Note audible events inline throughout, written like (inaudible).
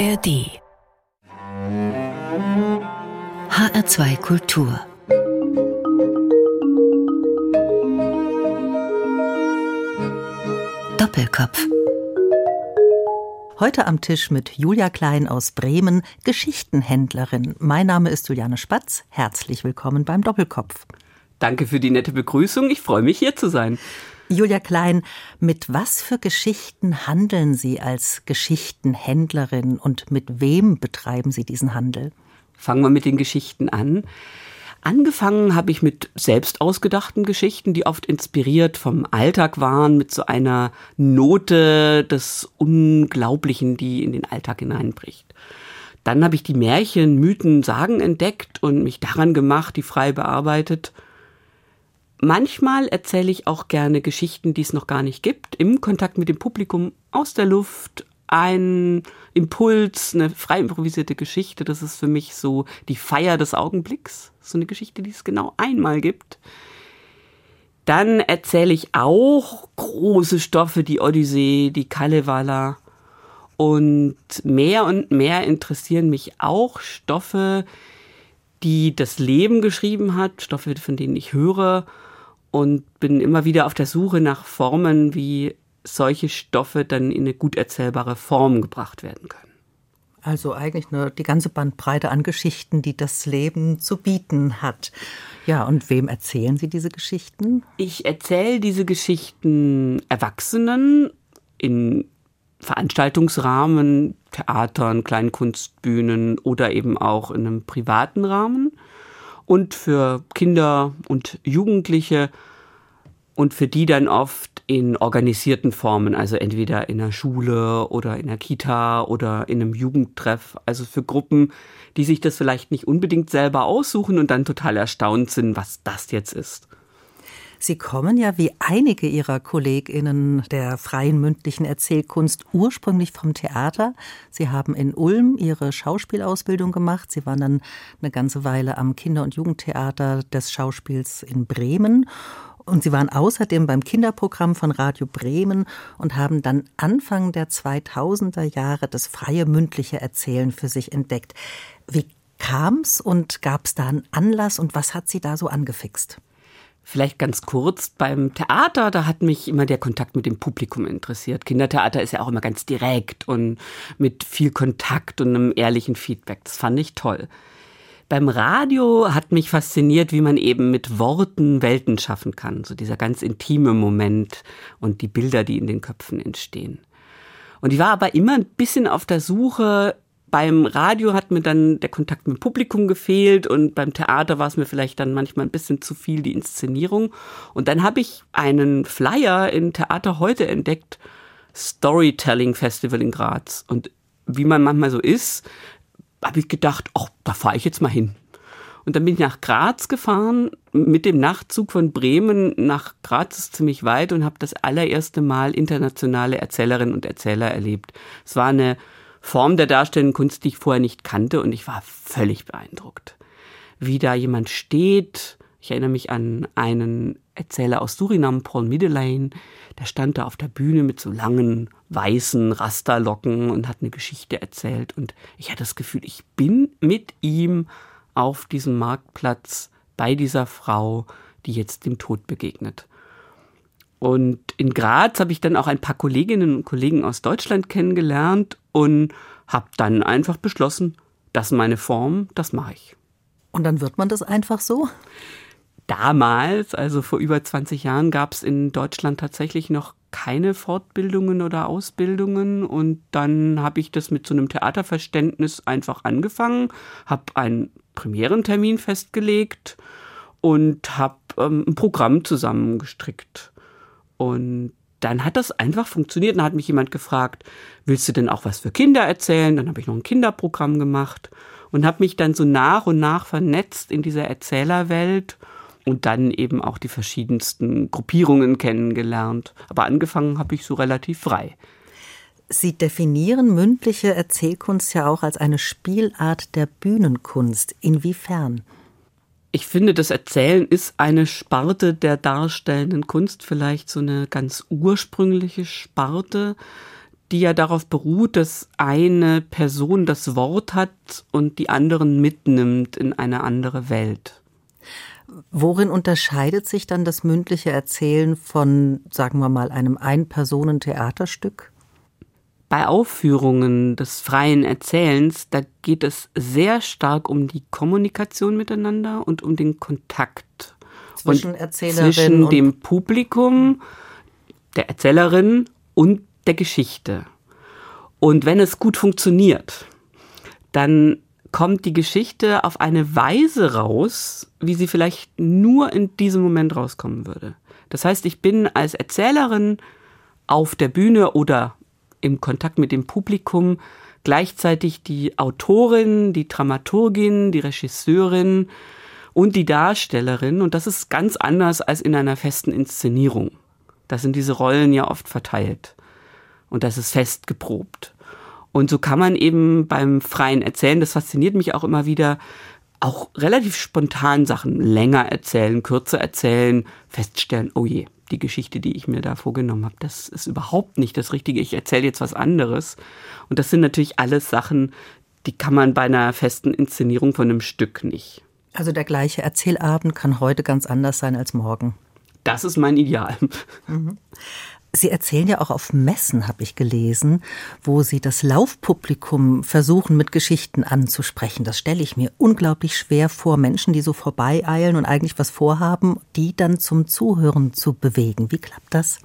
ARD HR2 Kultur Doppelkopf Heute am Tisch mit Julia Klein aus Bremen, Geschichtenhändlerin. Mein Name ist Juliane Spatz. Herzlich willkommen beim Doppelkopf. Danke für die nette Begrüßung. Ich freue mich, hier zu sein. Julia Klein, mit was für Geschichten handeln Sie als Geschichtenhändlerin und mit wem betreiben Sie diesen Handel? Fangen wir mit den Geschichten an. Angefangen habe ich mit selbst ausgedachten Geschichten, die oft inspiriert vom Alltag waren, mit so einer Note des Unglaublichen, die in den Alltag hineinbricht. Dann habe ich die Märchen, Mythen, Sagen entdeckt und mich daran gemacht, die frei bearbeitet Manchmal erzähle ich auch gerne Geschichten, die es noch gar nicht gibt, im Kontakt mit dem Publikum aus der Luft. Ein Impuls, eine frei improvisierte Geschichte, das ist für mich so die Feier des Augenblicks. So eine Geschichte, die es genau einmal gibt. Dann erzähle ich auch große Stoffe, die Odyssee, die Kalevala. Und mehr und mehr interessieren mich auch Stoffe, die das Leben geschrieben hat, Stoffe, von denen ich höre und bin immer wieder auf der Suche nach Formen, wie solche Stoffe dann in eine gut erzählbare Form gebracht werden können. Also eigentlich nur die ganze Bandbreite an Geschichten, die das Leben zu bieten hat. Ja, und wem erzählen Sie diese Geschichten? Ich erzähle diese Geschichten Erwachsenen in Veranstaltungsrahmen, Theatern, Kleinkunstbühnen oder eben auch in einem privaten Rahmen und für Kinder und Jugendliche und für die dann oft in organisierten Formen, also entweder in der Schule oder in der Kita oder in einem Jugendtreff, also für Gruppen, die sich das vielleicht nicht unbedingt selber aussuchen und dann total erstaunt sind, was das jetzt ist. Sie kommen ja wie einige Ihrer KollegInnen der freien mündlichen Erzählkunst ursprünglich vom Theater. Sie haben in Ulm Ihre Schauspielausbildung gemacht. Sie waren dann eine ganze Weile am Kinder- und Jugendtheater des Schauspiels in Bremen. Und Sie waren außerdem beim Kinderprogramm von Radio Bremen und haben dann Anfang der 2000er Jahre das freie mündliche Erzählen für sich entdeckt. Wie kam's und gab's da einen Anlass und was hat Sie da so angefixt? Vielleicht ganz kurz, beim Theater, da hat mich immer der Kontakt mit dem Publikum interessiert. Kindertheater ist ja auch immer ganz direkt und mit viel Kontakt und einem ehrlichen Feedback. Das fand ich toll. Beim Radio hat mich fasziniert, wie man eben mit Worten Welten schaffen kann. So dieser ganz intime Moment und die Bilder, die in den Köpfen entstehen. Und ich war aber immer ein bisschen auf der Suche beim Radio hat mir dann der Kontakt mit dem Publikum gefehlt und beim Theater war es mir vielleicht dann manchmal ein bisschen zu viel die Inszenierung. Und dann habe ich einen Flyer in Theater heute entdeckt, Storytelling Festival in Graz. Und wie man manchmal so ist, habe ich gedacht, ach, da fahre ich jetzt mal hin. Und dann bin ich nach Graz gefahren, mit dem Nachtzug von Bremen nach Graz ist ziemlich weit und habe das allererste Mal internationale Erzählerinnen und Erzähler erlebt. Es war eine Form der darstellenden Kunst, die ich vorher nicht kannte und ich war völlig beeindruckt. Wie da jemand steht, ich erinnere mich an einen Erzähler aus Surinam, Paul Middelane, der stand da auf der Bühne mit so langen weißen Rasterlocken und hat eine Geschichte erzählt und ich hatte das Gefühl, ich bin mit ihm auf diesem Marktplatz bei dieser Frau, die jetzt dem Tod begegnet. Und in Graz habe ich dann auch ein paar Kolleginnen und Kollegen aus Deutschland kennengelernt und habe dann einfach beschlossen, das ist meine Form, das mache ich. Und dann wird man das einfach so? Damals, also vor über 20 Jahren, gab es in Deutschland tatsächlich noch keine Fortbildungen oder Ausbildungen und dann habe ich das mit so einem Theaterverständnis einfach angefangen, habe einen Premierentermin festgelegt und habe ähm, ein Programm zusammengestrickt. Und dann hat das einfach funktioniert. Dann hat mich jemand gefragt, willst du denn auch was für Kinder erzählen? Dann habe ich noch ein Kinderprogramm gemacht und habe mich dann so nach und nach vernetzt in dieser Erzählerwelt und dann eben auch die verschiedensten Gruppierungen kennengelernt. Aber angefangen habe ich so relativ frei. Sie definieren mündliche Erzählkunst ja auch als eine Spielart der Bühnenkunst. Inwiefern? Ich finde, das Erzählen ist eine Sparte der darstellenden Kunst, vielleicht so eine ganz ursprüngliche Sparte, die ja darauf beruht, dass eine Person das Wort hat und die anderen mitnimmt in eine andere Welt. Worin unterscheidet sich dann das mündliche Erzählen von, sagen wir mal, einem Ein-Personen-Theaterstück? Bei Aufführungen des freien Erzählens, da geht es sehr stark um die Kommunikation miteinander und um den Kontakt zwischen, Erzählerin zwischen dem Publikum, der Erzählerin und der Geschichte. Und wenn es gut funktioniert, dann kommt die Geschichte auf eine Weise raus, wie sie vielleicht nur in diesem Moment rauskommen würde. Das heißt, ich bin als Erzählerin auf der Bühne oder im Kontakt mit dem Publikum gleichzeitig die Autorin, die Dramaturgin, die Regisseurin und die Darstellerin. Und das ist ganz anders als in einer festen Inszenierung. Da sind diese Rollen ja oft verteilt. Und das ist fest geprobt. Und so kann man eben beim freien Erzählen, das fasziniert mich auch immer wieder, auch relativ spontan Sachen länger erzählen, kürzer erzählen, feststellen, oh je, die Geschichte, die ich mir da vorgenommen habe, das ist überhaupt nicht das Richtige. Ich erzähle jetzt was anderes. Und das sind natürlich alles Sachen, die kann man bei einer festen Inszenierung von einem Stück nicht. Also der gleiche Erzählabend kann heute ganz anders sein als morgen. Das ist mein Ideal. Mhm. Sie erzählen ja auch auf Messen, habe ich gelesen, wo Sie das Laufpublikum versuchen, mit Geschichten anzusprechen. Das stelle ich mir unglaublich schwer vor, Menschen, die so vorbeieilen und eigentlich was vorhaben, die dann zum Zuhören zu bewegen. Wie klappt das?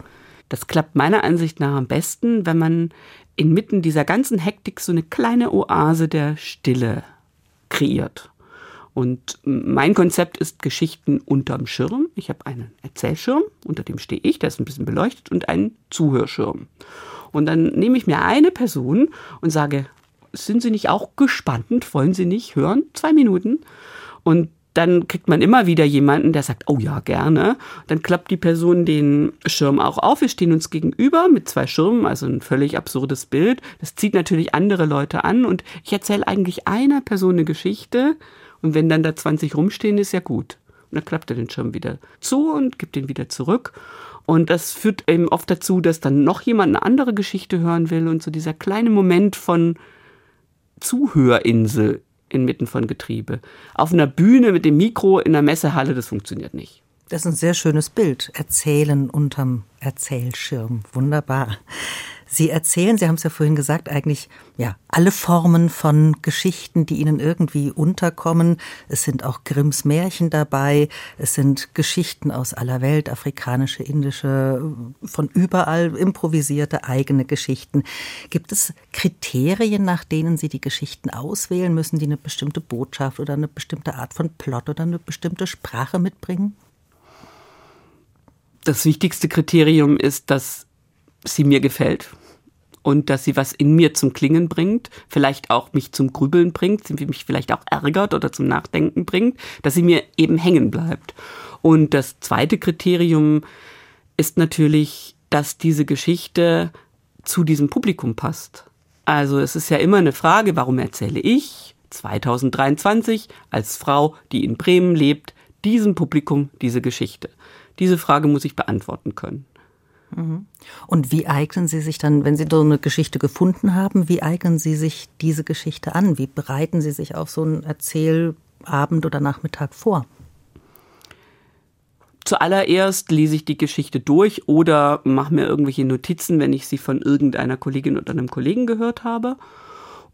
Das klappt meiner Ansicht nach am besten, wenn man inmitten dieser ganzen Hektik so eine kleine Oase der Stille kreiert. Und mein Konzept ist Geschichten unterm Schirm. Ich habe einen Erzählschirm, unter dem stehe ich, der ist ein bisschen beleuchtet, und einen Zuhörschirm. Und dann nehme ich mir eine Person und sage, sind Sie nicht auch gespannt? Wollen Sie nicht hören? Zwei Minuten. Und dann kriegt man immer wieder jemanden, der sagt, oh ja, gerne. Dann klappt die Person den Schirm auch auf. Wir stehen uns gegenüber mit zwei Schirmen, also ein völlig absurdes Bild. Das zieht natürlich andere Leute an und ich erzähle eigentlich einer Person eine Geschichte und wenn dann da 20 rumstehen, ist ja gut. Und dann klappt er den Schirm wieder zu und gibt ihn wieder zurück. Und das führt eben oft dazu, dass dann noch jemand eine andere Geschichte hören will und so dieser kleine Moment von Zuhörinsel inmitten von Getriebe. Auf einer Bühne mit dem Mikro in der Messehalle, das funktioniert nicht. Das ist ein sehr schönes Bild. Erzählen unterm Erzählschirm. Wunderbar. Sie erzählen, Sie haben es ja vorhin gesagt, eigentlich ja alle Formen von Geschichten, die Ihnen irgendwie unterkommen. Es sind auch Grimms Märchen dabei. Es sind Geschichten aus aller Welt, afrikanische, indische, von überall improvisierte eigene Geschichten. Gibt es Kriterien, nach denen Sie die Geschichten auswählen? Müssen die eine bestimmte Botschaft oder eine bestimmte Art von Plot oder eine bestimmte Sprache mitbringen? Das wichtigste Kriterium ist, dass sie mir gefällt und dass sie was in mir zum Klingen bringt, vielleicht auch mich zum Grübeln bringt, sie mich vielleicht auch ärgert oder zum Nachdenken bringt, dass sie mir eben hängen bleibt. Und das zweite Kriterium ist natürlich, dass diese Geschichte zu diesem Publikum passt. Also es ist ja immer eine Frage, warum erzähle ich 2023 als Frau, die in Bremen lebt, diesem Publikum diese Geschichte? Diese Frage muss ich beantworten können. Mhm. Und wie eignen Sie sich dann, wenn Sie so eine Geschichte gefunden haben, wie eignen Sie sich diese Geschichte an? Wie bereiten Sie sich auf so einen Erzählabend oder Nachmittag vor? Zuallererst lese ich die Geschichte durch oder mache mir irgendwelche Notizen, wenn ich sie von irgendeiner Kollegin oder einem Kollegen gehört habe.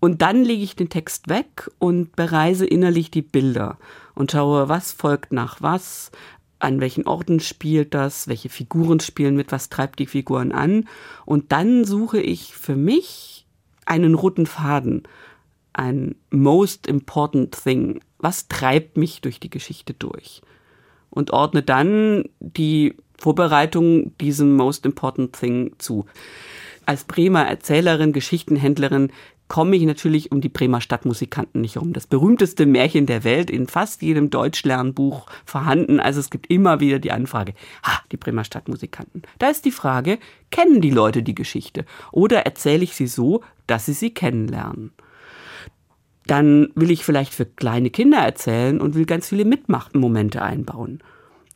Und dann lege ich den Text weg und bereise innerlich die Bilder und schaue, was folgt nach was, an welchen Orten spielt das, welche Figuren spielen mit, was treibt die Figuren an. Und dann suche ich für mich einen roten Faden, ein most important thing. Was treibt mich durch die Geschichte durch? Und ordne dann die Vorbereitung diesem most important thing zu. Als Bremer Erzählerin, Geschichtenhändlerin komme ich natürlich um die Bremer Stadtmusikanten nicht um. Das berühmteste Märchen der Welt, in fast jedem Deutschlernbuch vorhanden. Also es gibt immer wieder die Anfrage, ha, die Bremer Stadtmusikanten. Da ist die Frage, kennen die Leute die Geschichte? Oder erzähle ich sie so, dass sie sie kennenlernen? Dann will ich vielleicht für kleine Kinder erzählen und will ganz viele Mitmachmomente einbauen.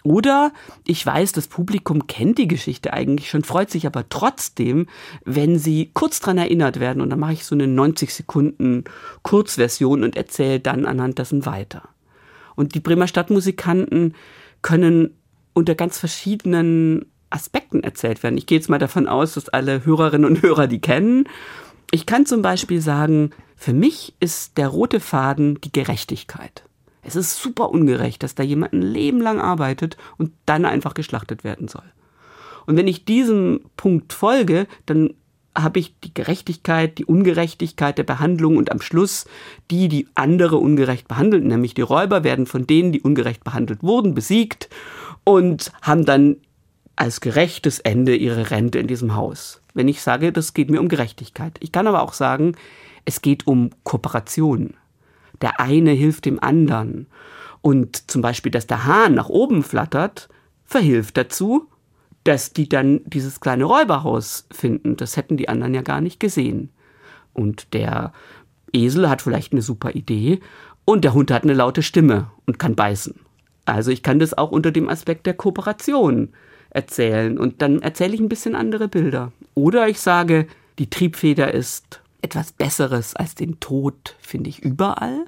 Oder ich weiß, das Publikum kennt die Geschichte eigentlich schon, freut sich aber trotzdem, wenn sie kurz dran erinnert werden. Und dann mache ich so eine 90 Sekunden Kurzversion und erzähle dann anhand dessen weiter. Und die Bremer Stadtmusikanten können unter ganz verschiedenen Aspekten erzählt werden. Ich gehe jetzt mal davon aus, dass alle Hörerinnen und Hörer die kennen. Ich kann zum Beispiel sagen, für mich ist der rote Faden die Gerechtigkeit. Es ist super ungerecht, dass da jemand ein Leben lang arbeitet und dann einfach geschlachtet werden soll. Und wenn ich diesem Punkt folge, dann habe ich die Gerechtigkeit, die Ungerechtigkeit der Behandlung und am Schluss die, die andere ungerecht behandeln, nämlich die Räuber werden von denen, die ungerecht behandelt wurden, besiegt und haben dann als gerechtes Ende ihre Rente in diesem Haus. Wenn ich sage, das geht mir um Gerechtigkeit. Ich kann aber auch sagen, es geht um Kooperation. Der eine hilft dem anderen. Und zum Beispiel, dass der Hahn nach oben flattert, verhilft dazu, dass die dann dieses kleine Räuberhaus finden. Das hätten die anderen ja gar nicht gesehen. Und der Esel hat vielleicht eine super Idee und der Hund hat eine laute Stimme und kann beißen. Also ich kann das auch unter dem Aspekt der Kooperation erzählen und dann erzähle ich ein bisschen andere Bilder. Oder ich sage, die Triebfeder ist etwas Besseres als den Tod, finde ich überall.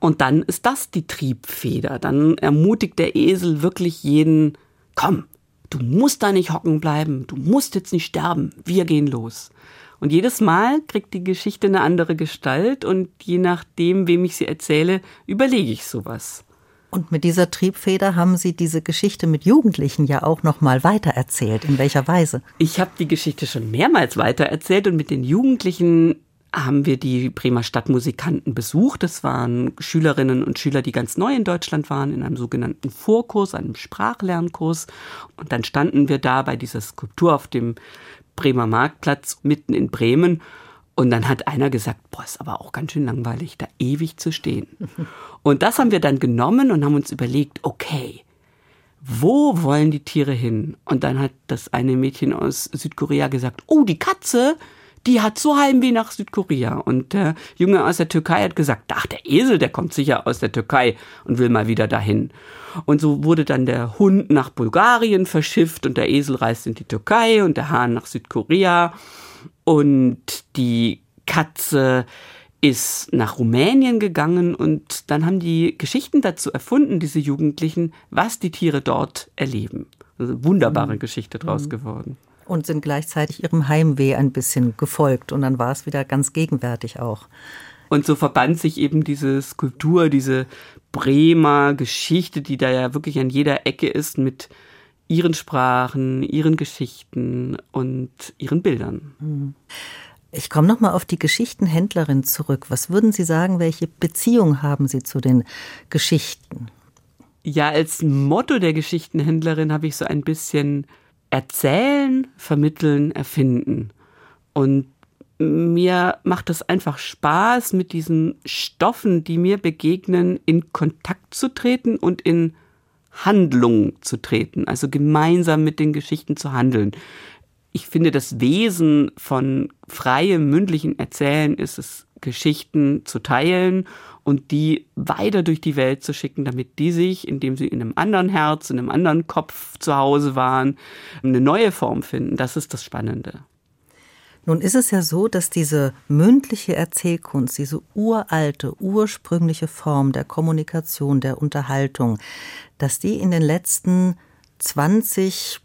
Und dann ist das die Triebfeder. Dann ermutigt der Esel wirklich jeden, komm, du musst da nicht hocken bleiben, du musst jetzt nicht sterben, wir gehen los. Und jedes Mal kriegt die Geschichte eine andere Gestalt und je nachdem, wem ich sie erzähle, überlege ich sowas. Und mit dieser Triebfeder haben Sie diese Geschichte mit Jugendlichen ja auch noch mal weitererzählt. In welcher Weise? Ich habe die Geschichte schon mehrmals weitererzählt und mit den Jugendlichen haben wir die Bremer Stadtmusikanten besucht. Das waren Schülerinnen und Schüler, die ganz neu in Deutschland waren, in einem sogenannten Vorkurs, einem Sprachlernkurs. Und dann standen wir da bei dieser Skulptur auf dem Bremer Marktplatz mitten in Bremen und dann hat einer gesagt, boah, ist aber auch ganz schön langweilig, da ewig zu stehen. Und das haben wir dann genommen und haben uns überlegt, okay, wo wollen die Tiere hin? Und dann hat das eine Mädchen aus Südkorea gesagt, oh, die Katze, die hat so Heimweh nach Südkorea. Und der Junge aus der Türkei hat gesagt, ach, der Esel, der kommt sicher aus der Türkei und will mal wieder dahin. Und so wurde dann der Hund nach Bulgarien verschifft und der Esel reist in die Türkei und der Hahn nach Südkorea und die Katze ist nach Rumänien gegangen und dann haben die Geschichten dazu erfunden, diese Jugendlichen, was die Tiere dort erleben. Also wunderbare mhm. Geschichte draus mhm. geworden. Und sind gleichzeitig ihrem Heimweh ein bisschen gefolgt und dann war es wieder ganz gegenwärtig auch. Und so verband sich eben diese Skulptur, diese Bremer Geschichte, die da ja wirklich an jeder Ecke ist, mit ihren Sprachen, ihren Geschichten und ihren Bildern. Mhm. Ich komme noch mal auf die Geschichtenhändlerin zurück. Was würden Sie sagen, welche Beziehung haben Sie zu den Geschichten? Ja, als Motto der Geschichtenhändlerin habe ich so ein bisschen erzählen, vermitteln, erfinden. Und mir macht es einfach Spaß, mit diesen Stoffen, die mir begegnen, in Kontakt zu treten und in Handlung zu treten, also gemeinsam mit den Geschichten zu handeln. Ich finde, das Wesen von freiem mündlichen Erzählen ist es, Geschichten zu teilen und die weiter durch die Welt zu schicken, damit die sich, indem sie in einem anderen Herz, in einem anderen Kopf zu Hause waren, eine neue Form finden. Das ist das Spannende. Nun ist es ja so, dass diese mündliche Erzählkunst, diese uralte, ursprüngliche Form der Kommunikation, der Unterhaltung, dass die in den letzten 20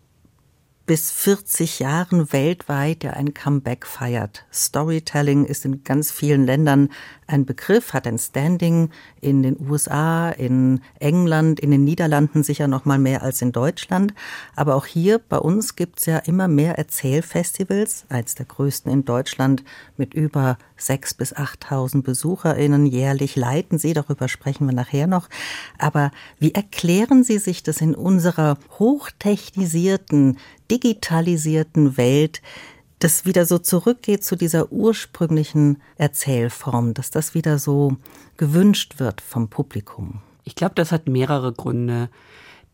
bis 40 Jahren weltweit ja ein Comeback feiert. Storytelling ist in ganz vielen Ländern ein Begriff, hat ein Standing in den USA, in England, in den Niederlanden sicher noch mal mehr als in Deutschland. Aber auch hier bei uns gibt es ja immer mehr Erzählfestivals, eins der größten in Deutschland mit über 6.000 bis 8.000 BesucherInnen jährlich leiten Sie. Darüber sprechen wir nachher noch. Aber wie erklären Sie sich das in unserer hochtechnisierten, digitalisierten Welt, das wieder so zurückgeht zu dieser ursprünglichen Erzählform, dass das wieder so gewünscht wird vom Publikum? Ich glaube, das hat mehrere Gründe.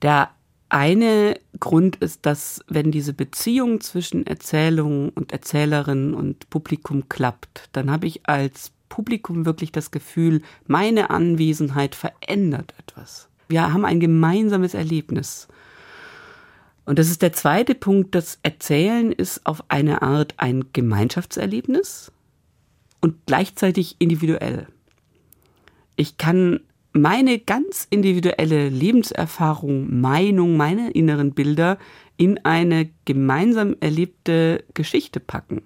Der eine Grund ist, dass wenn diese Beziehung zwischen Erzählung und Erzählerin und Publikum klappt, dann habe ich als Publikum wirklich das Gefühl, meine Anwesenheit verändert etwas. Wir haben ein gemeinsames Erlebnis. Und das ist der zweite Punkt. Das Erzählen ist auf eine Art ein Gemeinschaftserlebnis und gleichzeitig individuell. Ich kann meine ganz individuelle Lebenserfahrung, Meinung, meine inneren Bilder in eine gemeinsam erlebte Geschichte packen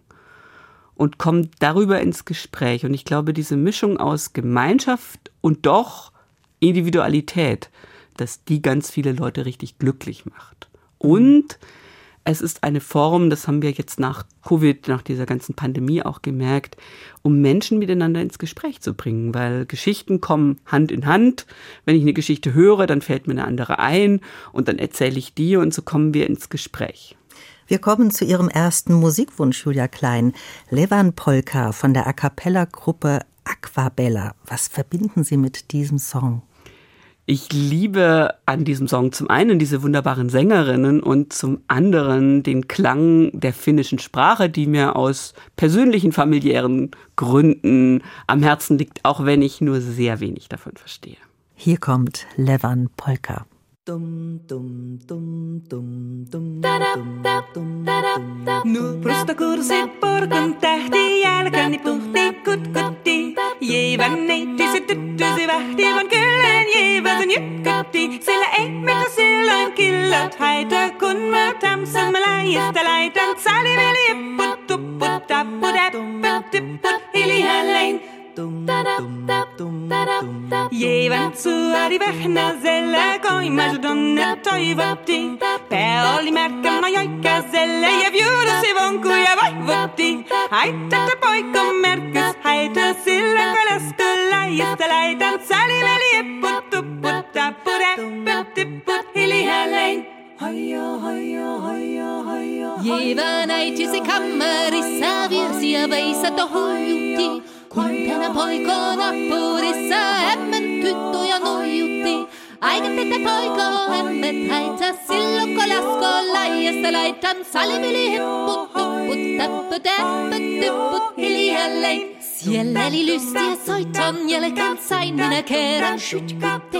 und komme darüber ins Gespräch. Und ich glaube, diese Mischung aus Gemeinschaft und doch Individualität, dass die ganz viele Leute richtig glücklich macht. Und es ist eine Form, das haben wir jetzt nach Covid, nach dieser ganzen Pandemie auch gemerkt, um Menschen miteinander ins Gespräch zu bringen, weil Geschichten kommen Hand in Hand. Wenn ich eine Geschichte höre, dann fällt mir eine andere ein und dann erzähle ich die und so kommen wir ins Gespräch. Wir kommen zu Ihrem ersten Musikwunsch, Julia Klein. Levan Polka von der A Cappella Gruppe Aquabella. Was verbinden Sie mit diesem Song? Ich liebe an diesem Song zum einen diese wunderbaren Sängerinnen und zum anderen den Klang der finnischen Sprache, die mir aus persönlichen familiären Gründen am Herzen liegt, auch wenn ich nur sehr wenig davon verstehe. Hier kommt Levan Polka. Nuprusta kurse porkun tähti, jalkani puhti kutkutti. Jeivän neiti se tyttö se vähti, vaan kyllään jeiväsen jytkutti. Sillä ei mitä silloin killot haita, kun mä tamsan mä laijasta laitan. Saliveli jipput, tupput, tapput, äppöt, tipput, hiljälleen. Hiljalleen. Jeevan suori vähnäselle, koimas donne toivotti. Pää oli märkä majoikkaselle ja viudusi vonkuja vaivotti. Haittata poika merkys, haita sillä kalaskulla, josta laitan saliveli epput, tupput, tapput, äpput, tipput, hiljalleen. Hojo, hojo, hojo, hojo, Jeevan äitisi kammarissa virsi ja veisat hoijutti. Kumpana poikona puudissa emmen tyttöjä nojutti. Aika tätä poikoo ämmet häitä silloin kun lasko laijasta laitan salimili hipput tupput tappu, tappu, tippu, hiljalleen. Siellä lystiä soitan, jälkeen sain minä kerran sytkitte.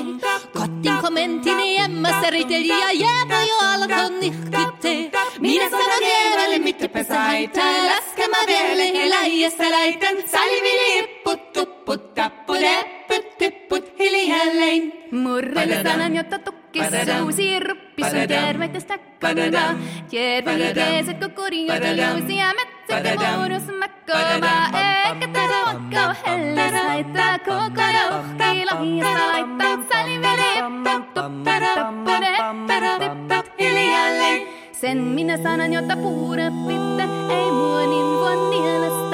Kotiin komentini jämmässä riteli ja jääpä jo alkon nihkitte. Minä sanon jäävälle, mitä pesä haittaa, läskemä vielä heläjässä läitän salvilipput tuppi. Putta pude, putti put, hiljälleen. Murrelle sanan, jotta tukkissa uusi ruppis on terveydestä kantaa. Terveydeset kukuri, jota uusia metsästä muodus makkomaa. Eikä tätä makkaa helles laittaa koko uhkii lahjassa laittaa saliveli. Tuppara, pude, putti hiljälleen. Sen minä sanan, jotta puura pitää, ei mua niin vaan mielestä.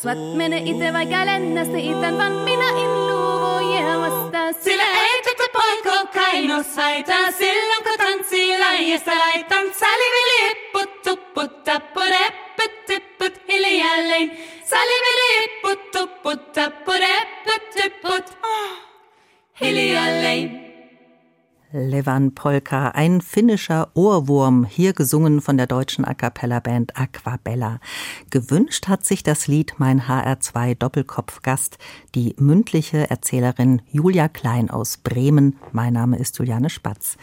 Svatmene itävä kälennestä itän vaan minä in luuvoja vasta. Sillä ei tätä poiko kaino saita, silloin kun tanssi laijasta laitan saliviliput, tupput, tappu, repput, tipput, hiljalleen. Saliviliput, tupput, tappu, repput, tipput, oh, ah, hiljalleen. Levan Polka, ein finnischer Ohrwurm, hier gesungen von der deutschen A cappella-Band Aquabella. Gewünscht hat sich das Lied Mein HR2 Doppelkopfgast, die mündliche Erzählerin Julia Klein aus Bremen. Mein Name ist Juliane Spatz.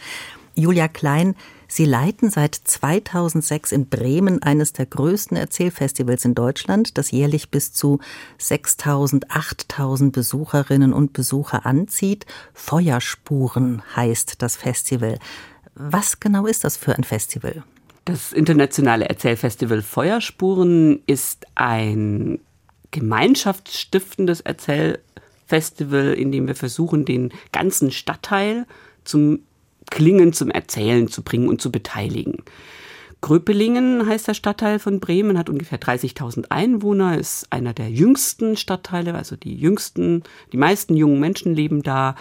Julia Klein, Sie leiten seit 2006 in Bremen eines der größten Erzählfestivals in Deutschland, das jährlich bis zu 6000, 8000 Besucherinnen und Besucher anzieht. Feuerspuren heißt das Festival. Was genau ist das für ein Festival? Das internationale Erzählfestival Feuerspuren ist ein gemeinschaftsstiftendes Erzählfestival, in dem wir versuchen, den ganzen Stadtteil zum Klingen zum Erzählen zu bringen und zu beteiligen. Gröpelingen heißt der Stadtteil von Bremen, hat ungefähr 30.000 Einwohner, ist einer der jüngsten Stadtteile, also die jüngsten, die meisten jungen Menschen leben da.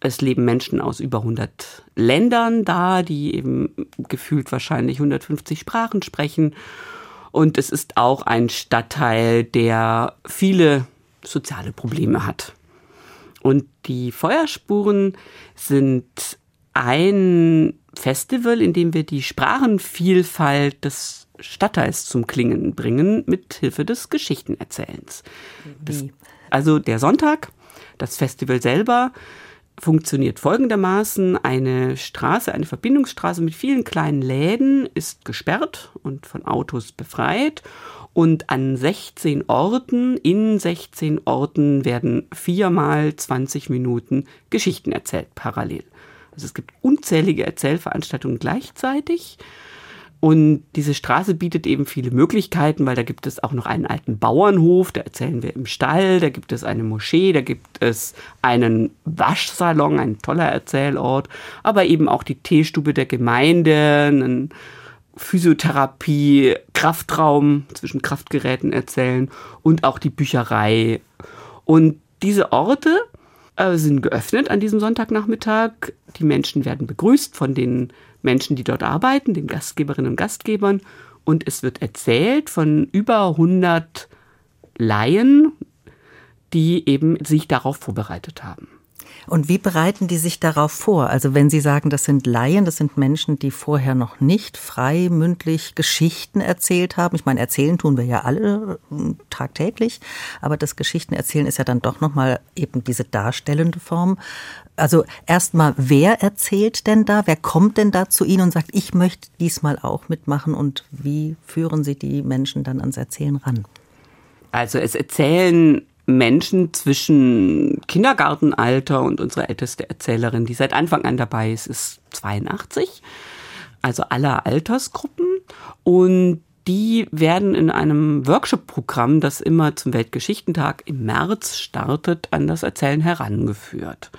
Es leben Menschen aus über 100 Ländern da, die eben gefühlt wahrscheinlich 150 Sprachen sprechen. Und es ist auch ein Stadtteil, der viele soziale Probleme hat. Und die Feuerspuren sind ein Festival, in dem wir die Sprachenvielfalt des Stadtteils zum Klingen bringen, mit Hilfe des Geschichtenerzählens. Das, also der Sonntag, das Festival selber, funktioniert folgendermaßen. Eine Straße, eine Verbindungsstraße mit vielen kleinen Läden ist gesperrt und von Autos befreit. Und an 16 Orten, in 16 Orten werden viermal 20 Minuten Geschichten erzählt, parallel. Also es gibt unzählige Erzählveranstaltungen gleichzeitig. Und diese Straße bietet eben viele Möglichkeiten, weil da gibt es auch noch einen alten Bauernhof, da erzählen wir im Stall, da gibt es eine Moschee, da gibt es einen Waschsalon, ein toller Erzählort, aber eben auch die Teestube der Gemeinde, einen Physiotherapie, Kraftraum zwischen Kraftgeräten erzählen und auch die Bücherei. Und diese Orte äh, sind geöffnet an diesem Sonntagnachmittag. Die Menschen werden begrüßt von den Menschen, die dort arbeiten, den Gastgeberinnen und Gastgebern. Und es wird erzählt von über 100 Laien, die eben sich darauf vorbereitet haben. Und wie bereiten die sich darauf vor? Also wenn Sie sagen, das sind Laien, das sind Menschen, die vorher noch nicht frei mündlich Geschichten erzählt haben. Ich meine, erzählen tun wir ja alle äh, tagtäglich, aber das Geschichtenerzählen ist ja dann doch noch mal eben diese darstellende Form. Also erstmal, wer erzählt denn da? Wer kommt denn da zu Ihnen und sagt, ich möchte diesmal auch mitmachen? Und wie führen Sie die Menschen dann ans Erzählen ran? Also es erzählen Menschen zwischen Kindergartenalter und unsere älteste Erzählerin, die seit Anfang an dabei ist, ist 82. Also aller Altersgruppen. Und die werden in einem Workshop-Programm, das immer zum Weltgeschichtentag im März startet, an das Erzählen herangeführt.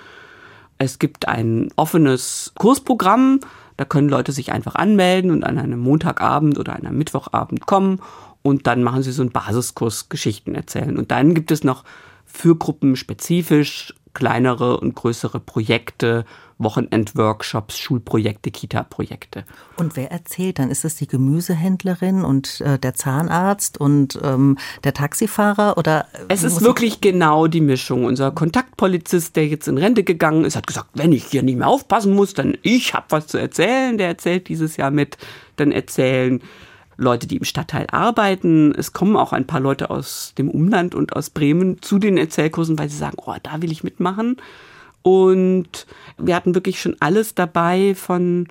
Es gibt ein offenes Kursprogramm, da können Leute sich einfach anmelden und an einem Montagabend oder einem Mittwochabend kommen und dann machen sie so einen Basiskurs Geschichten erzählen. Und dann gibt es noch für Gruppen spezifisch kleinere und größere Projekte, Wochenendworkshops, Schulprojekte, Kita-Projekte. Und wer erzählt dann? Ist es die Gemüsehändlerin und äh, der Zahnarzt und ähm, der Taxifahrer oder? Es ist wirklich genau die Mischung. Unser Kontaktpolizist, der jetzt in Rente gegangen ist, hat gesagt, wenn ich hier nicht mehr aufpassen muss, dann ich habe was zu erzählen. Der erzählt dieses Jahr mit. Dann erzählen Leute, die im Stadtteil arbeiten. Es kommen auch ein paar Leute aus dem Umland und aus Bremen zu den Erzählkursen, weil sie sagen, oh, da will ich mitmachen. Und wir hatten wirklich schon alles dabei von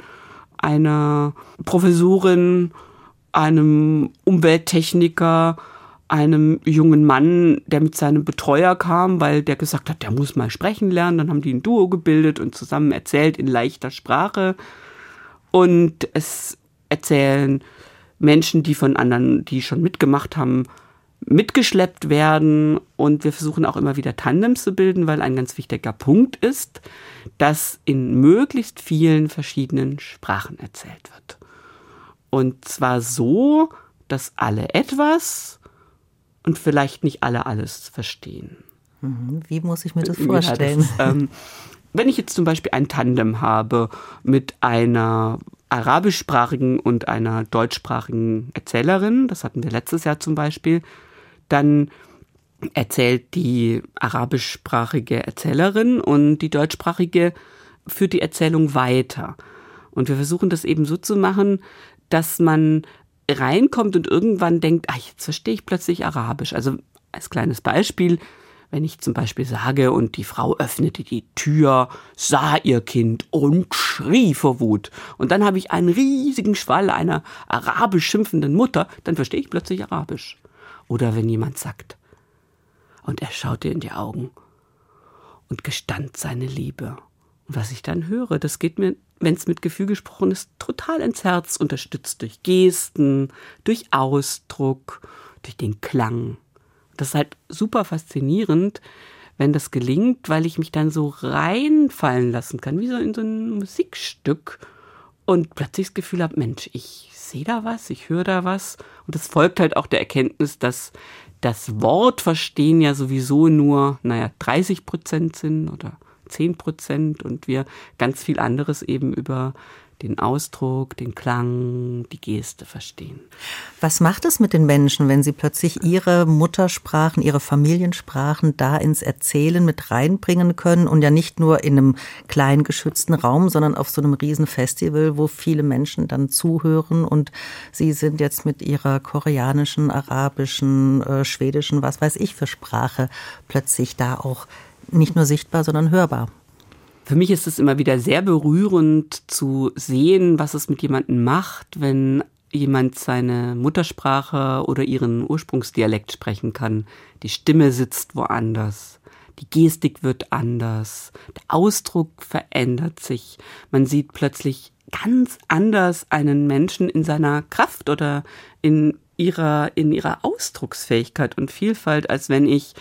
einer Professorin, einem Umwelttechniker, einem jungen Mann, der mit seinem Betreuer kam, weil der gesagt hat, der muss mal sprechen lernen. Dann haben die ein Duo gebildet und zusammen erzählt in leichter Sprache. Und es erzählen Menschen, die von anderen, die schon mitgemacht haben, mitgeschleppt werden. Und wir versuchen auch immer wieder Tandems zu bilden, weil ein ganz wichtiger Punkt ist, dass in möglichst vielen verschiedenen Sprachen erzählt wird. Und zwar so, dass alle etwas und vielleicht nicht alle alles verstehen. Mhm. Wie muss ich mir das vorstellen? Ja, das, ähm, wenn ich jetzt zum Beispiel ein Tandem habe mit einer arabischsprachigen und einer deutschsprachigen Erzählerin, das hatten wir letztes Jahr zum Beispiel, dann erzählt die arabischsprachige Erzählerin und die deutschsprachige führt die Erzählung weiter. Und wir versuchen das eben so zu machen, dass man reinkommt und irgendwann denkt, ach, jetzt verstehe ich plötzlich Arabisch. Also als kleines Beispiel, wenn ich zum Beispiel sage, und die Frau öffnete die Tür, sah ihr Kind und schrie vor Wut. Und dann habe ich einen riesigen Schwall einer arabisch schimpfenden Mutter, dann verstehe ich plötzlich Arabisch. Oder wenn jemand sagt, und er schaute in die Augen und gestand seine Liebe. Und was ich dann höre, das geht mir, wenn es mit Gefühl gesprochen ist, total ins Herz, unterstützt durch Gesten, durch Ausdruck, durch den Klang. Das ist halt super faszinierend, wenn das gelingt, weil ich mich dann so reinfallen lassen kann, wie so in so ein Musikstück und plötzlich das Gefühl habe, Mensch, ich sehe da was, ich höre da was. Und es folgt halt auch der Erkenntnis, dass das Wort verstehen ja sowieso nur, naja, 30 Prozent sind oder 10 Prozent und wir ganz viel anderes eben über den Ausdruck, den Klang, die Geste verstehen. Was macht es mit den Menschen, wenn sie plötzlich ihre Muttersprachen, ihre Familiensprachen da ins Erzählen mit reinbringen können und ja nicht nur in einem kleinen geschützten Raum, sondern auf so einem riesen Festival, wo viele Menschen dann zuhören und sie sind jetzt mit ihrer koreanischen, arabischen, äh, schwedischen, was weiß ich für Sprache plötzlich da auch nicht nur sichtbar, sondern hörbar. Für mich ist es immer wieder sehr berührend zu sehen, was es mit jemandem macht, wenn jemand seine Muttersprache oder ihren Ursprungsdialekt sprechen kann. Die Stimme sitzt woanders. Die Gestik wird anders. Der Ausdruck verändert sich. Man sieht plötzlich ganz anders einen Menschen in seiner Kraft oder in ihrer, in ihrer Ausdrucksfähigkeit und Vielfalt, als wenn ich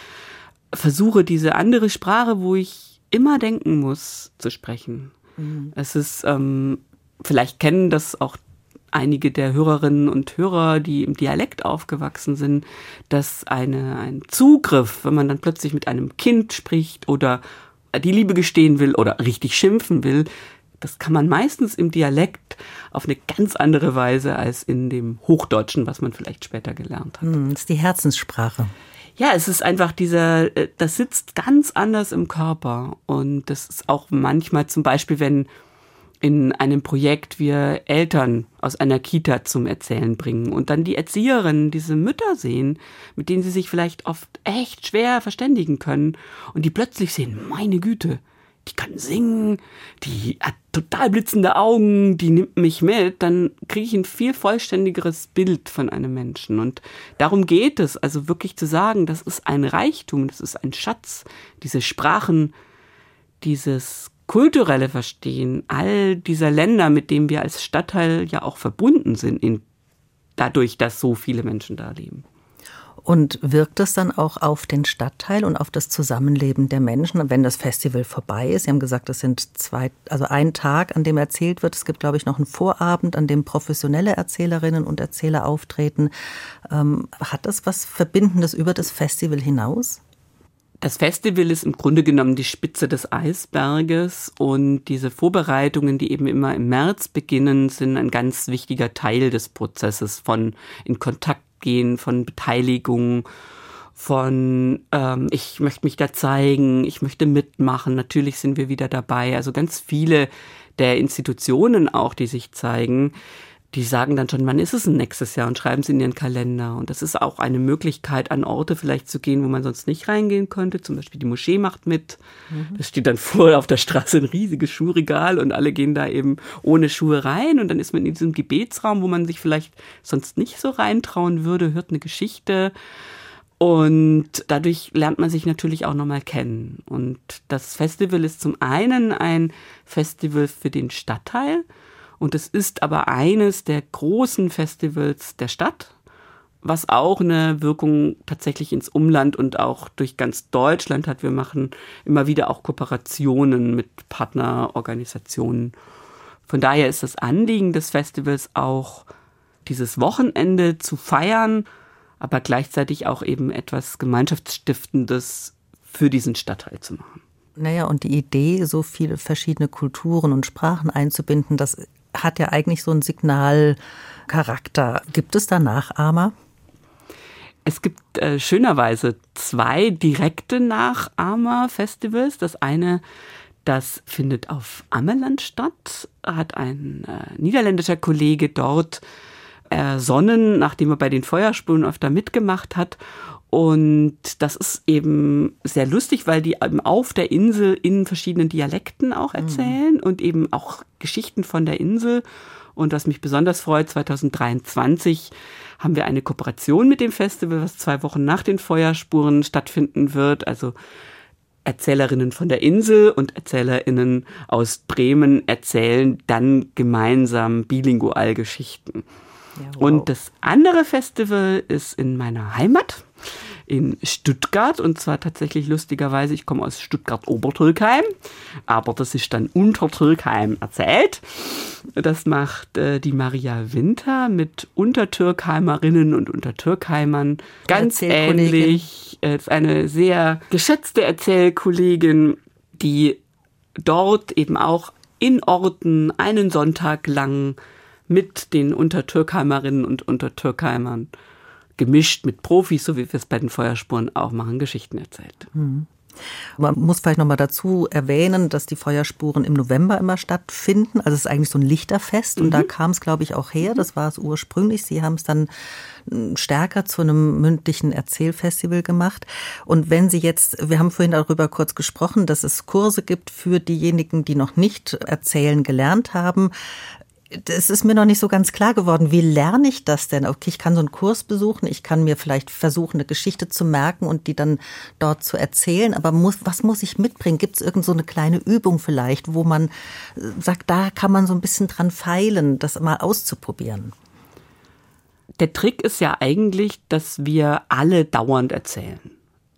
versuche, diese andere Sprache, wo ich immer denken muss, zu sprechen. Mhm. Es ist, ähm, vielleicht kennen das auch einige der Hörerinnen und Hörer, die im Dialekt aufgewachsen sind, dass eine, ein Zugriff, wenn man dann plötzlich mit einem Kind spricht oder die Liebe gestehen will oder richtig schimpfen will, das kann man meistens im Dialekt auf eine ganz andere Weise als in dem Hochdeutschen, was man vielleicht später gelernt hat. Hm, das ist die Herzenssprache. Ja, es ist einfach dieser, äh, das sitzt ganz anders im Körper. Und das ist auch manchmal zum Beispiel, wenn in einem Projekt wir Eltern aus einer Kita zum Erzählen bringen und dann die Erzieherinnen diese Mütter sehen, mit denen sie sich vielleicht oft echt schwer verständigen können und die plötzlich sehen, meine Güte, die kann singen, die hat total blitzende Augen, die nimmt mich mit, dann kriege ich ein viel vollständigeres Bild von einem Menschen. Und darum geht es, also wirklich zu sagen, das ist ein Reichtum, das ist ein Schatz, diese Sprachen, dieses kulturelle Verstehen all dieser Länder, mit denen wir als Stadtteil ja auch verbunden sind, in, dadurch, dass so viele Menschen da leben. Und wirkt es dann auch auf den Stadtteil und auf das Zusammenleben der Menschen, wenn das Festival vorbei ist? Sie haben gesagt, es sind zwei, also ein Tag, an dem erzählt wird. Es gibt, glaube ich, noch einen Vorabend, an dem professionelle Erzählerinnen und Erzähler auftreten. Ähm, hat das was Verbindendes über das Festival hinaus? Das Festival ist im Grunde genommen die Spitze des Eisberges und diese Vorbereitungen, die eben immer im März beginnen, sind ein ganz wichtiger Teil des Prozesses von in Kontakt gehen, von Beteiligung, von ähm, ich möchte mich da zeigen, ich möchte mitmachen. Natürlich sind wir wieder dabei. Also ganz viele der Institutionen auch, die sich zeigen, die sagen dann schon, wann ist es denn nächstes Jahr und schreiben es in ihren Kalender. Und das ist auch eine Möglichkeit, an Orte vielleicht zu gehen, wo man sonst nicht reingehen könnte. Zum Beispiel die Moschee macht mit. Mhm. Das steht dann (laughs) vor auf der Straße ein riesiges Schuhregal und alle gehen da eben ohne Schuhe rein. Und dann ist man in diesem Gebetsraum, wo man sich vielleicht sonst nicht so reintrauen würde, hört eine Geschichte. Und dadurch lernt man sich natürlich auch nochmal kennen. Und das Festival ist zum einen ein Festival für den Stadtteil und es ist aber eines der großen Festivals der Stadt, was auch eine Wirkung tatsächlich ins Umland und auch durch ganz Deutschland hat. Wir machen immer wieder auch Kooperationen mit Partnerorganisationen. Von daher ist das Anliegen des Festivals auch, dieses Wochenende zu feiern, aber gleichzeitig auch eben etwas Gemeinschaftsstiftendes für diesen Stadtteil zu machen. Naja, und die Idee, so viele verschiedene Kulturen und Sprachen einzubinden, das hat ja eigentlich so einen Signalcharakter. Gibt es da Nachahmer? Es gibt äh, schönerweise zwei direkte Nachahmer-Festivals. Das eine, das findet auf Ammerland statt, hat ein äh, niederländischer Kollege dort ersonnen, nachdem er bei den Feuerspulen öfter mitgemacht hat. Und das ist eben sehr lustig, weil die eben auf der Insel in verschiedenen Dialekten auch erzählen mhm. und eben auch Geschichten von der Insel. Und was mich besonders freut, 2023 haben wir eine Kooperation mit dem Festival, was zwei Wochen nach den Feuerspuren stattfinden wird. Also Erzählerinnen von der Insel und Erzählerinnen aus Bremen erzählen dann gemeinsam bilingual Geschichten. Ja, wow. Und das andere Festival ist in meiner Heimat in Stuttgart und zwar tatsächlich lustigerweise, ich komme aus Stuttgart-Obertürkheim, aber das ist dann Untertürkheim erzählt. Das macht äh, die Maria Winter mit Untertürkheimerinnen und Untertürkheimern. Ganz ähnlich. Äh, ist eine sehr geschätzte Erzählkollegin, die dort eben auch in Orten einen Sonntag lang mit den Untertürkheimerinnen und Untertürkheimern gemischt mit Profis, so wie wir es bei den Feuerspuren auch machen, Geschichten erzählt. Hm. Man muss vielleicht noch mal dazu erwähnen, dass die Feuerspuren im November immer stattfinden. Also es ist eigentlich so ein Lichterfest und da kam es, glaube ich, auch her. Das war es ursprünglich. Sie haben es dann hm, stärker zu einem mündlichen Erzählfestival gemacht. Und wenn Sie jetzt, wir haben vorhin darüber kurz gesprochen, dass es Kurse gibt für diejenigen, die noch nicht erzählen gelernt haben das ist mir noch nicht so ganz klar geworden. Wie lerne ich das denn? Okay, ich kann so einen Kurs besuchen, ich kann mir vielleicht versuchen, eine Geschichte zu merken und die dann dort zu erzählen. Aber muss, was muss ich mitbringen? Gibt es irgend so eine kleine Übung vielleicht, wo man äh, sagt, da kann man so ein bisschen dran feilen, das mal auszuprobieren? Der Trick ist ja eigentlich, dass wir alle dauernd erzählen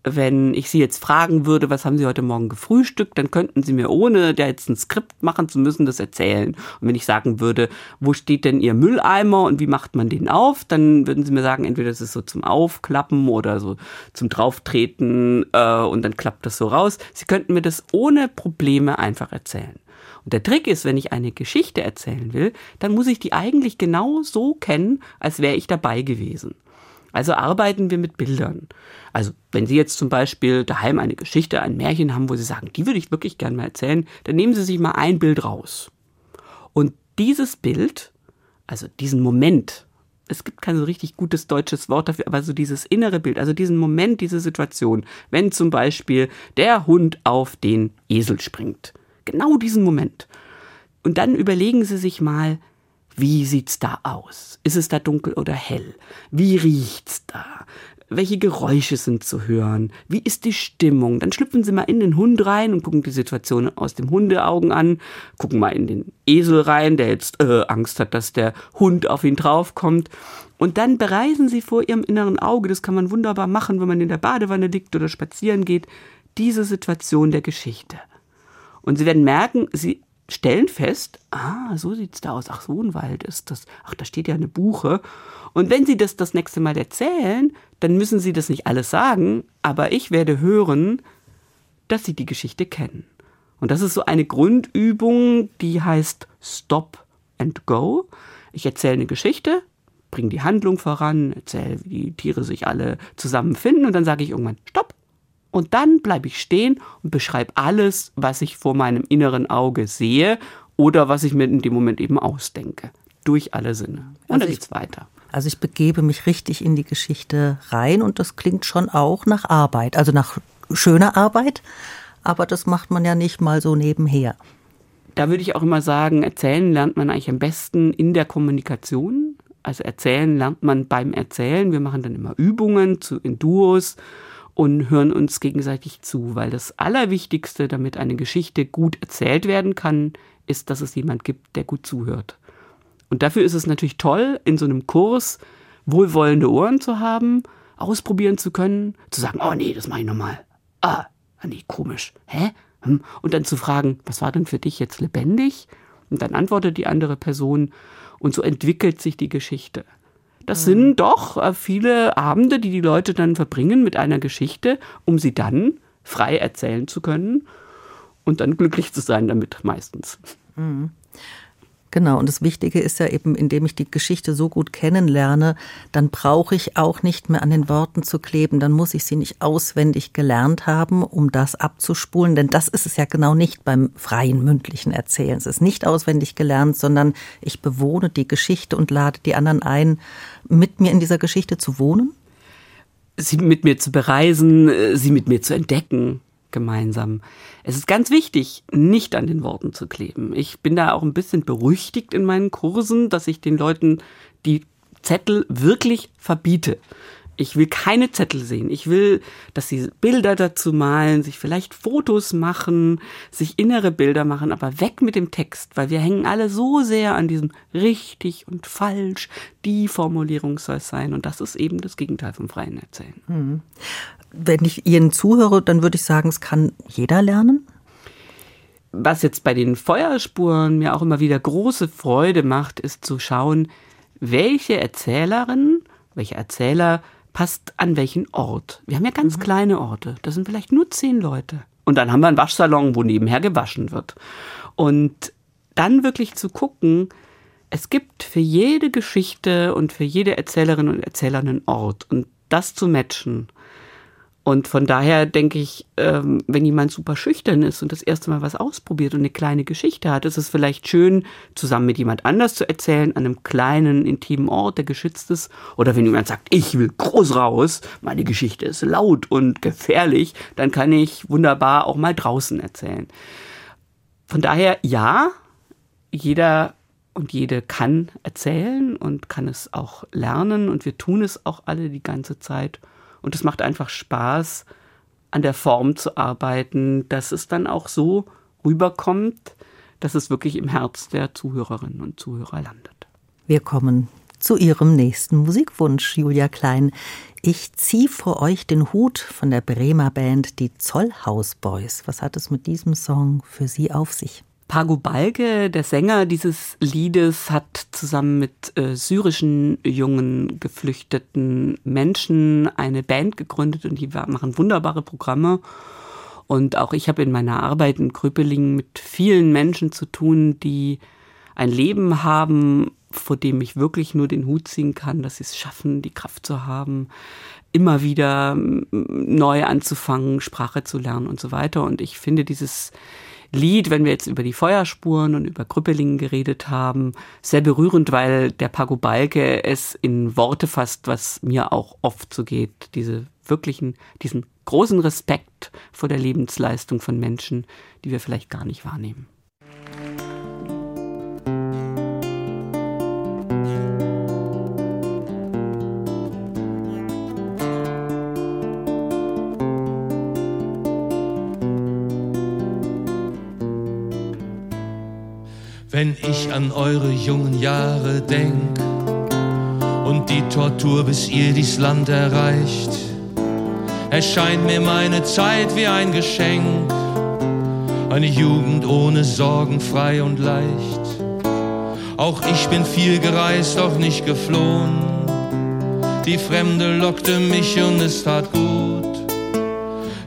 wenn ich Sie jetzt fragen würde, was haben Sie heute Morgen gefrühstückt, dann könnten Sie mir, ohne da jetzt ein Skript machen zu müssen, das erzählen. Und wenn ich sagen würde, wo steht denn Ihr Mülleimer und wie macht man den auf, dann würden Sie mir sagen, entweder das ist so zum Aufklappen oder so zum Drauftreten äh, und dann klappt das so raus. Sie könnten mir das ohne Probleme einfach erzählen. Und der Trick ist, wenn ich eine Geschichte erzählen will, dann muss ich die eigentlich genau so kennen, als wäre ich dabei gewesen. Also arbeiten wir mit Bildern. Also wenn Sie jetzt zum Beispiel daheim eine Geschichte, ein Märchen haben, wo Sie sagen, die würde ich wirklich gerne mal erzählen, dann nehmen Sie sich mal ein Bild raus. Und dieses Bild, also diesen Moment, es gibt kein so richtig gutes deutsches Wort dafür, aber so dieses innere Bild, also diesen Moment, diese Situation, wenn zum Beispiel der Hund auf den Esel springt. Genau diesen Moment. Und dann überlegen Sie sich mal, wie sieht's da aus? Ist es da dunkel oder hell? Wie riecht's da? Welche Geräusche sind zu hören? Wie ist die Stimmung? Dann schlüpfen Sie mal in den Hund rein und gucken die Situation aus dem Hundeaugen an. Gucken mal in den Esel rein, der jetzt äh, Angst hat, dass der Hund auf ihn draufkommt. Und dann bereisen Sie vor Ihrem inneren Auge, das kann man wunderbar machen, wenn man in der Badewanne liegt oder spazieren geht, diese Situation der Geschichte. Und Sie werden merken, Sie stellen fest, ah, so sieht's da aus. Ach, so ein Wald ist das. Ach, da steht ja eine Buche. Und wenn Sie das das nächste Mal erzählen, dann müssen Sie das nicht alles sagen, aber ich werde hören, dass Sie die Geschichte kennen. Und das ist so eine Grundübung, die heißt Stop and Go. Ich erzähle eine Geschichte, bringe die Handlung voran, erzähle, wie die Tiere sich alle zusammenfinden und dann sage ich irgendwann Stopp und dann bleibe ich stehen und beschreibe alles, was ich vor meinem inneren Auge sehe oder was ich mir in dem Moment eben ausdenke. Durch alle Sinne. Und also dann geht's weiter. Also ich begebe mich richtig in die Geschichte rein und das klingt schon auch nach Arbeit, also nach schöner Arbeit, aber das macht man ja nicht mal so nebenher. Da würde ich auch immer sagen, erzählen lernt man eigentlich am besten in der Kommunikation. Also erzählen lernt man beim Erzählen. Wir machen dann immer Übungen zu, in Duos und hören uns gegenseitig zu, weil das Allerwichtigste, damit eine Geschichte gut erzählt werden kann, ist, dass es jemand gibt, der gut zuhört. Und dafür ist es natürlich toll, in so einem Kurs wohlwollende Ohren zu haben, ausprobieren zu können, zu sagen, oh nee, das mache ich nochmal. Ah, nee, komisch. Hä? Hm? Und dann zu fragen, was war denn für dich jetzt lebendig? Und dann antwortet die andere Person und so entwickelt sich die Geschichte. Das mhm. sind doch äh, viele Abende, die die Leute dann verbringen mit einer Geschichte, um sie dann frei erzählen zu können und dann glücklich zu sein damit meistens. Mhm. Genau, und das Wichtige ist ja eben, indem ich die Geschichte so gut kennenlerne, dann brauche ich auch nicht mehr an den Worten zu kleben, dann muss ich sie nicht auswendig gelernt haben, um das abzuspulen, denn das ist es ja genau nicht beim freien mündlichen Erzählen. Es ist nicht auswendig gelernt, sondern ich bewohne die Geschichte und lade die anderen ein, mit mir in dieser Geschichte zu wohnen. Sie mit mir zu bereisen, äh, sie mit mir zu entdecken gemeinsam. Es ist ganz wichtig, nicht an den Worten zu kleben. Ich bin da auch ein bisschen berüchtigt in meinen Kursen, dass ich den Leuten die Zettel wirklich verbiete. Ich will keine Zettel sehen. Ich will, dass sie Bilder dazu malen, sich vielleicht Fotos machen, sich innere Bilder machen, aber weg mit dem Text, weil wir hängen alle so sehr an diesem richtig und falsch. Die Formulierung soll es sein. Und das ist eben das Gegenteil vom freien Erzählen. Mhm. Wenn ich Ihnen zuhöre, dann würde ich sagen, es kann jeder lernen was jetzt bei den Feuerspuren mir auch immer wieder große Freude macht, ist zu schauen, welche Erzählerin, welcher Erzähler passt an welchen Ort. Wir haben ja ganz mhm. kleine Orte. Da sind vielleicht nur zehn Leute. Und dann haben wir einen Waschsalon, wo nebenher gewaschen wird. Und dann wirklich zu gucken, es gibt für jede Geschichte und für jede Erzählerin und Erzähler einen Ort. Und das zu matchen. Und von daher denke ich, ähm, wenn jemand super schüchtern ist und das erste Mal was ausprobiert und eine kleine Geschichte hat, ist es vielleicht schön, zusammen mit jemand anders zu erzählen, an einem kleinen, intimen Ort, der geschützt ist. Oder wenn jemand sagt, ich will groß raus, meine Geschichte ist laut und gefährlich, dann kann ich wunderbar auch mal draußen erzählen. Von daher, ja, jeder und jede kann erzählen und kann es auch lernen und wir tun es auch alle die ganze Zeit. Und es macht einfach Spaß, an der Form zu arbeiten, dass es dann auch so rüberkommt, dass es wirklich im Herz der Zuhörerinnen und Zuhörer landet. Wir kommen zu Ihrem nächsten Musikwunsch, Julia Klein. Ich ziehe vor euch den Hut von der Bremer Band Die Zollhaus Boys. Was hat es mit diesem Song für Sie auf sich? Pago Balke, der Sänger dieses Liedes, hat zusammen mit äh, syrischen jungen geflüchteten Menschen eine Band gegründet und die machen wunderbare Programme. Und auch ich habe in meiner Arbeit in Krüppelingen mit vielen Menschen zu tun, die ein Leben haben, vor dem ich wirklich nur den Hut ziehen kann, dass sie es schaffen, die Kraft zu haben, immer wieder neu anzufangen, Sprache zu lernen und so weiter. Und ich finde dieses Lied, wenn wir jetzt über die Feuerspuren und über Krüppelingen geredet haben, sehr berührend, weil der Pago Balke es in Worte fasst, was mir auch oft so geht. Diese wirklichen, diesen großen Respekt vor der Lebensleistung von Menschen, die wir vielleicht gar nicht wahrnehmen. An eure jungen Jahre denk und die Tortur, bis ihr dies Land erreicht, erscheint mir meine Zeit wie ein Geschenk, eine Jugend ohne Sorgen, frei und leicht. Auch ich bin viel gereist, doch nicht geflohen. Die Fremde lockte mich und es tat gut.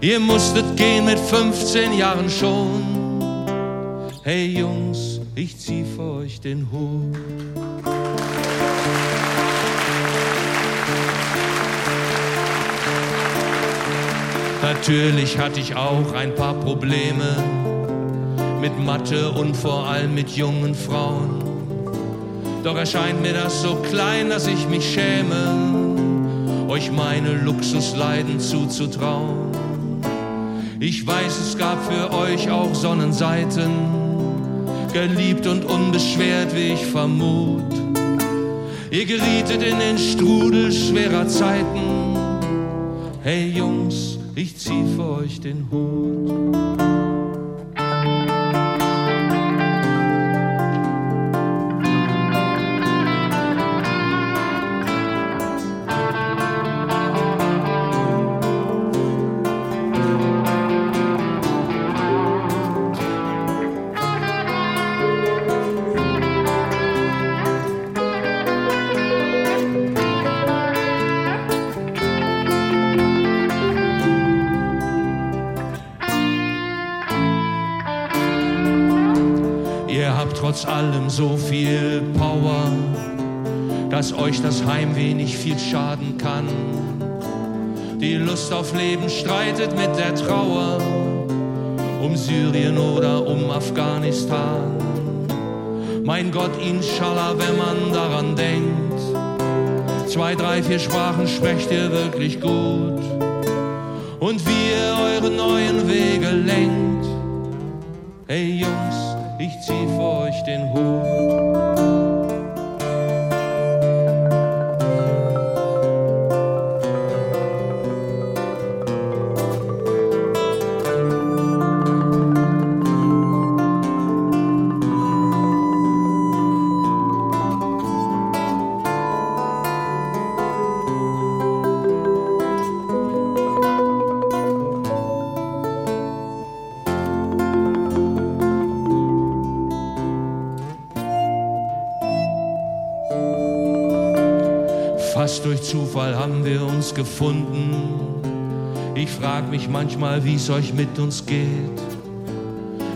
Ihr musstet gehen mit 15 Jahren schon. Hey Jungs, ich zieh vor euch den Hut. Natürlich hatte ich auch ein paar Probleme mit Mathe und vor allem mit jungen Frauen. Doch erscheint mir das so klein, dass ich mich schäme, euch meine Luxusleiden zuzutrauen. Ich weiß, es gab für euch auch Sonnenseiten geliebt und unbeschwert, wie ich vermut. Ihr gerietet in den Strudel schwerer Zeiten. Hey Jungs, ich zieh für euch den Hut. Dass euch das Heimweh nicht viel schaden kann. Die Lust auf Leben streitet mit der Trauer um Syrien oder um Afghanistan. Mein Gott, inshallah, wenn man daran denkt, zwei, drei, vier Sprachen sprecht ihr wirklich gut und wie ihr eure neuen Wege lenkt. Hey Jungs, ich zieh vor euch den Hut. Zufall haben wir uns gefunden. Ich frag mich manchmal, wie es euch mit uns geht.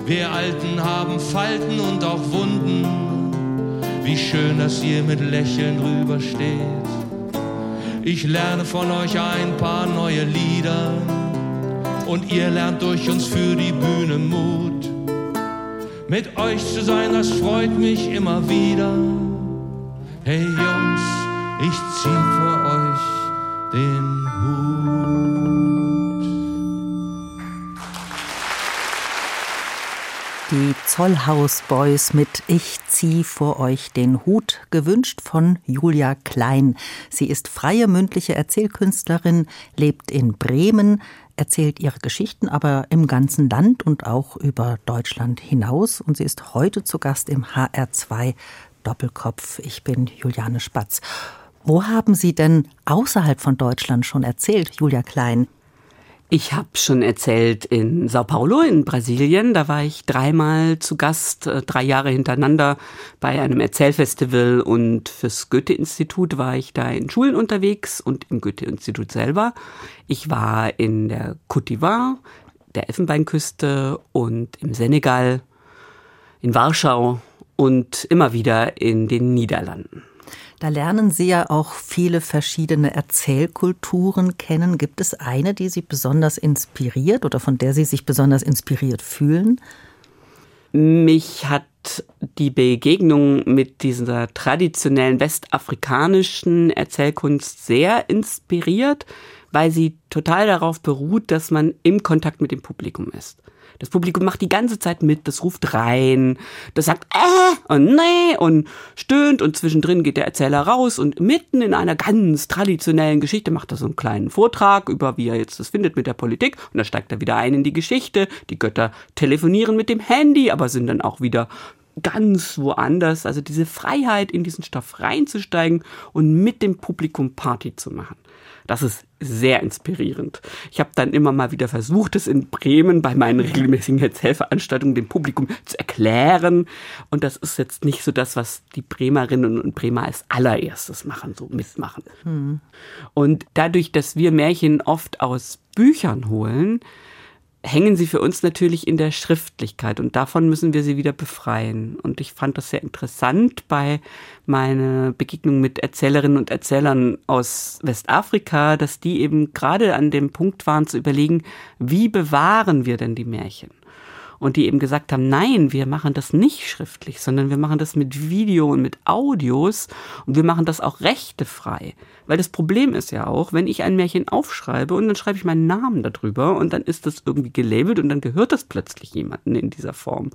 Wir Alten haben Falten und auch Wunden. Wie schön, dass ihr mit Lächeln rübersteht. Ich lerne von euch ein paar neue Lieder und ihr lernt durch uns für die Bühne Mut. Mit euch zu sein, das freut mich immer wieder. Hey Jungs, ich zieh vor den Hut. Die Zollhaus Boys mit Ich zieh vor euch den Hut, gewünscht von Julia Klein. Sie ist freie mündliche Erzählkünstlerin, lebt in Bremen, erzählt ihre Geschichten aber im ganzen Land und auch über Deutschland hinaus. Und sie ist heute zu Gast im HR2 Doppelkopf. Ich bin Juliane Spatz. Wo haben Sie denn außerhalb von Deutschland schon erzählt, Julia Klein? Ich habe schon erzählt in Sao Paulo in Brasilien. Da war ich dreimal zu Gast, äh, drei Jahre hintereinander bei einem Erzählfestival und fürs Goethe-Institut war ich da in Schulen unterwegs und im Goethe-Institut selber. Ich war in der Côte d'Ivoire, der Elfenbeinküste und im Senegal, in Warschau und immer wieder in den Niederlanden. Da lernen Sie ja auch viele verschiedene Erzählkulturen kennen. Gibt es eine, die Sie besonders inspiriert oder von der Sie sich besonders inspiriert fühlen? Mich hat die Begegnung mit dieser traditionellen westafrikanischen Erzählkunst sehr inspiriert, weil sie total darauf beruht, dass man im Kontakt mit dem Publikum ist. Das Publikum macht die ganze Zeit mit, das ruft rein, das sagt äh und nee und stöhnt und zwischendrin geht der Erzähler raus und mitten in einer ganz traditionellen Geschichte macht er so einen kleinen Vortrag über, wie er jetzt das findet mit der Politik und dann steigt er wieder ein in die Geschichte. Die Götter telefonieren mit dem Handy, aber sind dann auch wieder ganz woanders. Also diese Freiheit, in diesen Stoff reinzusteigen und mit dem Publikum Party zu machen. Das ist sehr inspirierend. Ich habe dann immer mal wieder versucht, es in Bremen bei meinen regelmäßigen Erzählveranstaltungen dem Publikum zu erklären. Und das ist jetzt nicht so das, was die Bremerinnen und Bremer als allererstes machen, so mitmachen. Hm. Und dadurch, dass wir Märchen oft aus Büchern holen, hängen sie für uns natürlich in der Schriftlichkeit und davon müssen wir sie wieder befreien. Und ich fand das sehr interessant bei meiner Begegnung mit Erzählerinnen und Erzählern aus Westafrika, dass die eben gerade an dem Punkt waren zu überlegen, wie bewahren wir denn die Märchen? Und die eben gesagt haben, nein, wir machen das nicht schriftlich, sondern wir machen das mit Video und mit Audios und wir machen das auch rechtefrei. Weil das Problem ist ja auch, wenn ich ein Märchen aufschreibe und dann schreibe ich meinen Namen darüber und dann ist das irgendwie gelabelt und dann gehört das plötzlich jemandem in dieser Form.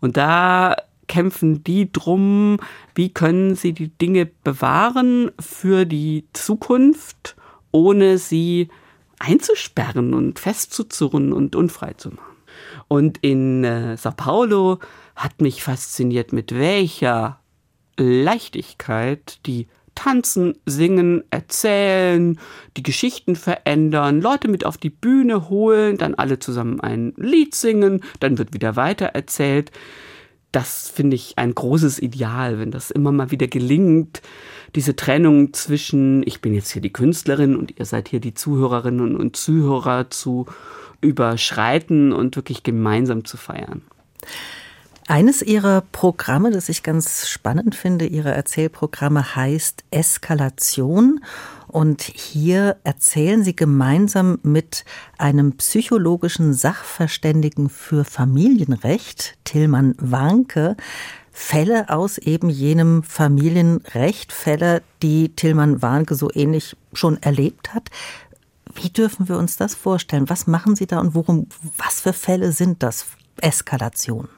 Und da kämpfen die drum, wie können sie die Dinge bewahren für die Zukunft, ohne sie einzusperren und festzuzurren und unfrei zu machen. Und in äh, Sao Paulo hat mich fasziniert, mit welcher Leichtigkeit die tanzen, singen, erzählen, die Geschichten verändern, Leute mit auf die Bühne holen, dann alle zusammen ein Lied singen, dann wird wieder weiter erzählt. Das finde ich ein großes Ideal, wenn das immer mal wieder gelingt, diese Trennung zwischen, ich bin jetzt hier die Künstlerin und ihr seid hier die Zuhörerinnen und Zuhörer zu überschreiten und wirklich gemeinsam zu feiern. Eines Ihrer Programme, das ich ganz spannend finde, Ihre Erzählprogramme heißt Eskalation. Und hier erzählen Sie gemeinsam mit einem psychologischen Sachverständigen für Familienrecht, Tillmann Warnke, Fälle aus eben jenem Familienrecht, Fälle, die Tillmann Warnke so ähnlich schon erlebt hat. Wie dürfen wir uns das vorstellen? Was machen Sie da und worum, was für Fälle sind das? Eskalation.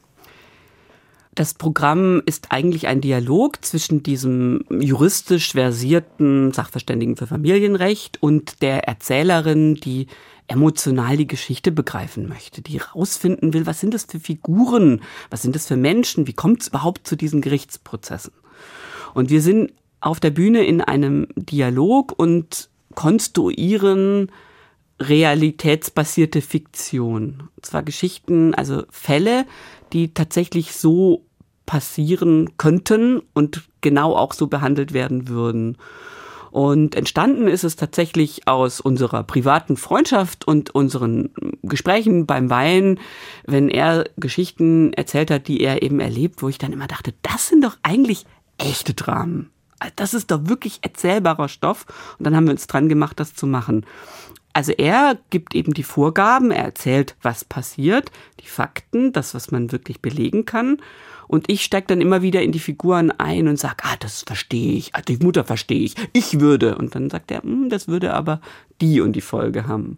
Das Programm ist eigentlich ein Dialog zwischen diesem juristisch versierten Sachverständigen für Familienrecht und der Erzählerin, die emotional die Geschichte begreifen möchte, die herausfinden will, was sind das für Figuren, was sind das für Menschen, wie kommt es überhaupt zu diesen Gerichtsprozessen. Und wir sind auf der Bühne in einem Dialog und konstruieren realitätsbasierte Fiktion. Und zwar Geschichten, also Fälle, die tatsächlich so passieren könnten und genau auch so behandelt werden würden. Und entstanden ist es tatsächlich aus unserer privaten Freundschaft und unseren Gesprächen beim Wein, wenn er Geschichten erzählt hat, die er eben erlebt, wo ich dann immer dachte, das sind doch eigentlich echte Dramen. Das ist doch wirklich erzählbarer Stoff. Und dann haben wir uns dran gemacht, das zu machen. Also er gibt eben die Vorgaben, er erzählt, was passiert, die Fakten, das, was man wirklich belegen kann. Und ich steige dann immer wieder in die Figuren ein und sage, ah, das verstehe ich, ah, die Mutter verstehe ich, ich würde. Und dann sagt er, hm, das würde aber die und die Folge haben.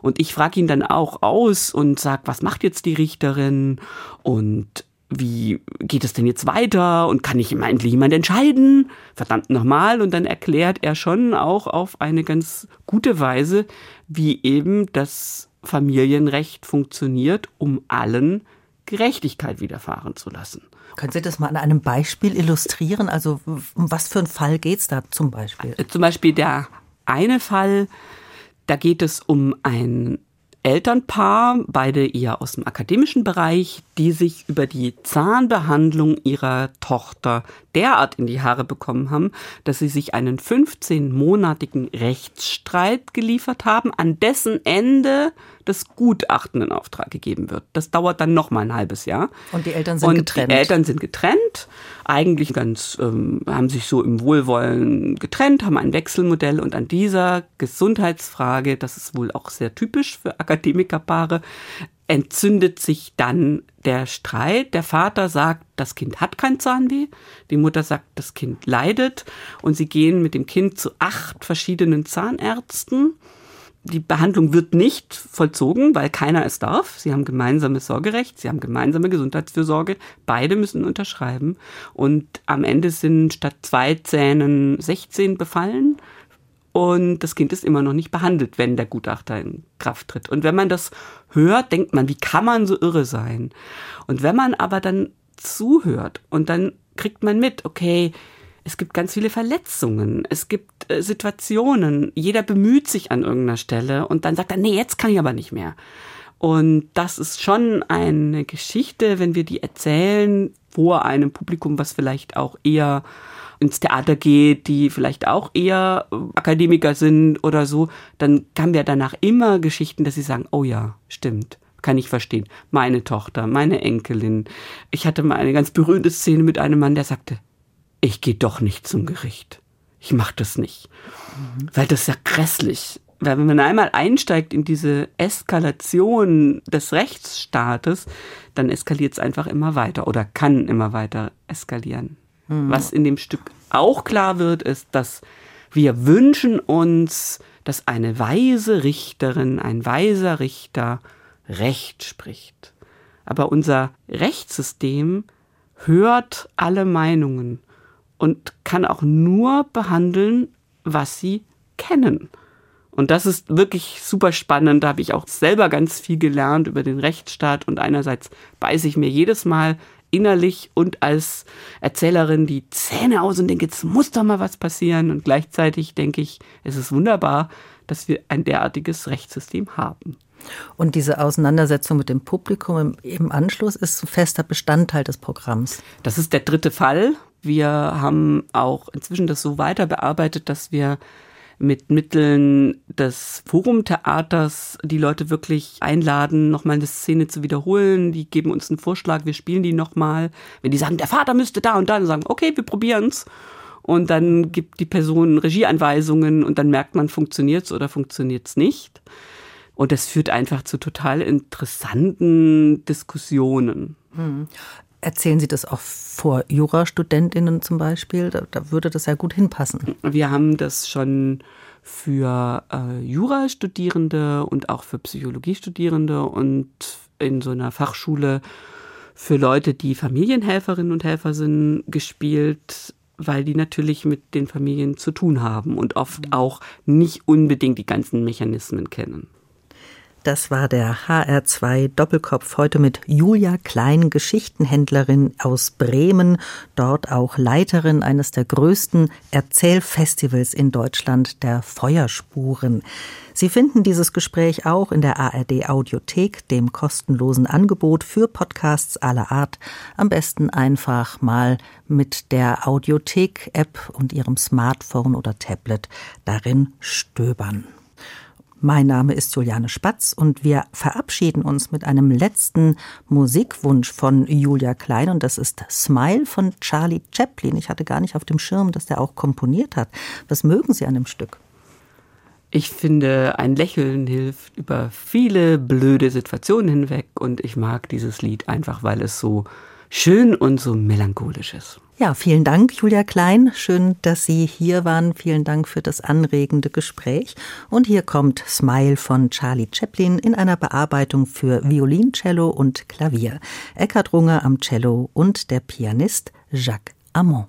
Und ich frage ihn dann auch aus und sage, was macht jetzt die Richterin? Und wie geht es denn jetzt weiter und kann ich immer endlich jemand entscheiden? Verdammt nochmal. Und dann erklärt er schon auch auf eine ganz gute Weise, wie eben das Familienrecht funktioniert, um allen Gerechtigkeit widerfahren zu lassen. Können Sie das mal an einem Beispiel illustrieren? Also um was für einen Fall geht es da zum Beispiel? Zum Beispiel der eine Fall, da geht es um ein Elternpaar, beide eher aus dem akademischen Bereich, die sich über die Zahnbehandlung ihrer Tochter derart in die Haare bekommen haben, dass sie sich einen 15-monatigen Rechtsstreit geliefert haben, an dessen Ende das Gutachten in Auftrag gegeben wird. Das dauert dann noch mal ein halbes Jahr. Und die Eltern sind Und getrennt. Die Eltern sind getrennt, eigentlich ganz ähm, haben sich so im Wohlwollen getrennt, haben ein Wechselmodell und an dieser Gesundheitsfrage, das ist wohl auch sehr typisch für Akademikerpaare, entzündet sich dann der Streit. Der Vater sagt, das Kind hat kein Zahnweh. Die Mutter sagt, das Kind leidet. Und sie gehen mit dem Kind zu acht verschiedenen Zahnärzten die Behandlung wird nicht vollzogen, weil keiner es darf. Sie haben gemeinsames Sorgerecht, sie haben gemeinsame Gesundheitsfürsorge. Beide müssen unterschreiben. Und am Ende sind statt zwei Zähnen 16 befallen. Und das Kind ist immer noch nicht behandelt, wenn der Gutachter in Kraft tritt. Und wenn man das hört, denkt man, wie kann man so irre sein? Und wenn man aber dann zuhört und dann kriegt man mit, okay, es gibt ganz viele Verletzungen, es gibt äh, Situationen, jeder bemüht sich an irgendeiner Stelle und dann sagt er, nee, jetzt kann ich aber nicht mehr. Und das ist schon eine Geschichte, wenn wir die erzählen vor einem Publikum, was vielleicht auch eher ins Theater geht, die vielleicht auch eher äh, Akademiker sind oder so, dann haben wir danach immer Geschichten, dass sie sagen, oh ja, stimmt kann ich verstehen. Meine Tochter, meine Enkelin. Ich hatte mal eine ganz berühmte Szene mit einem Mann, der sagte, ich gehe doch nicht zum Gericht. Ich mache das nicht. Mhm. Weil das ist ja grässlich. Weil wenn man einmal einsteigt in diese Eskalation des Rechtsstaates, dann eskaliert es einfach immer weiter oder kann immer weiter eskalieren. Mhm. Was in dem Stück auch klar wird, ist, dass wir wünschen uns, dass eine weise Richterin, ein weiser Richter Recht spricht. Aber unser Rechtssystem hört alle Meinungen und kann auch nur behandeln, was sie kennen. Und das ist wirklich super spannend. Da habe ich auch selber ganz viel gelernt über den Rechtsstaat. Und einerseits beiße ich mir jedes Mal innerlich und als Erzählerin die Zähne aus und denke, jetzt muss doch mal was passieren. Und gleichzeitig denke ich, es ist wunderbar, dass wir ein derartiges Rechtssystem haben. Und diese Auseinandersetzung mit dem Publikum im, im Anschluss ist ein fester Bestandteil des Programms. Das ist der dritte Fall. Wir haben auch inzwischen das so weiter bearbeitet, dass wir mit Mitteln des Forumtheaters die Leute wirklich einladen, nochmal eine Szene zu wiederholen. Die geben uns einen Vorschlag, wir spielen die nochmal. Wenn die sagen, der Vater müsste da und da, dann sagen, okay, wir probieren's. Und dann gibt die Person Regieanweisungen und dann merkt man, funktioniert's oder funktioniert's nicht. Und das führt einfach zu total interessanten Diskussionen. Hm. Erzählen Sie das auch vor Jurastudentinnen zum Beispiel? Da, da, würde das ja gut hinpassen. Wir haben das schon für äh, Jurastudierende und auch für Psychologiestudierende und in so einer Fachschule für Leute, die Familienhelferinnen und Helfer sind, gespielt, weil die natürlich mit den Familien zu tun haben und oft mhm. auch nicht unbedingt die ganzen Mechanismen kennen. Das war der HR2 Doppelkopf heute mit Julia Klein, Geschichtenhändlerin aus Bremen, dort auch Leiterin eines der größten Erzählfestivals in Deutschland, der Feuerspuren. Sie finden dieses Gespräch auch in der ARD Audiothek, dem kostenlosen Angebot für Podcasts aller Art. Am besten einfach mal mit der Audiothek-App und Ihrem Smartphone oder Tablet darin stöbern. Mein Name ist Juliane Spatz und wir verabschieden uns mit einem letzten Musikwunsch von Julia Klein und das ist Smile von Charlie Chaplin. Ich hatte gar nicht auf dem Schirm, dass der auch komponiert hat. Was mögen Sie an dem Stück? Ich finde, ein Lächeln hilft über viele blöde Situationen hinweg und ich mag dieses Lied einfach, weil es so schön und so melancholisch ist. Ja, vielen Dank, Julia Klein. Schön, dass Sie hier waren. Vielen Dank für das anregende Gespräch. Und hier kommt Smile von Charlie Chaplin in einer Bearbeitung für Violin, Cello und Klavier. Eckhard Runge am Cello und der Pianist Jacques Amont.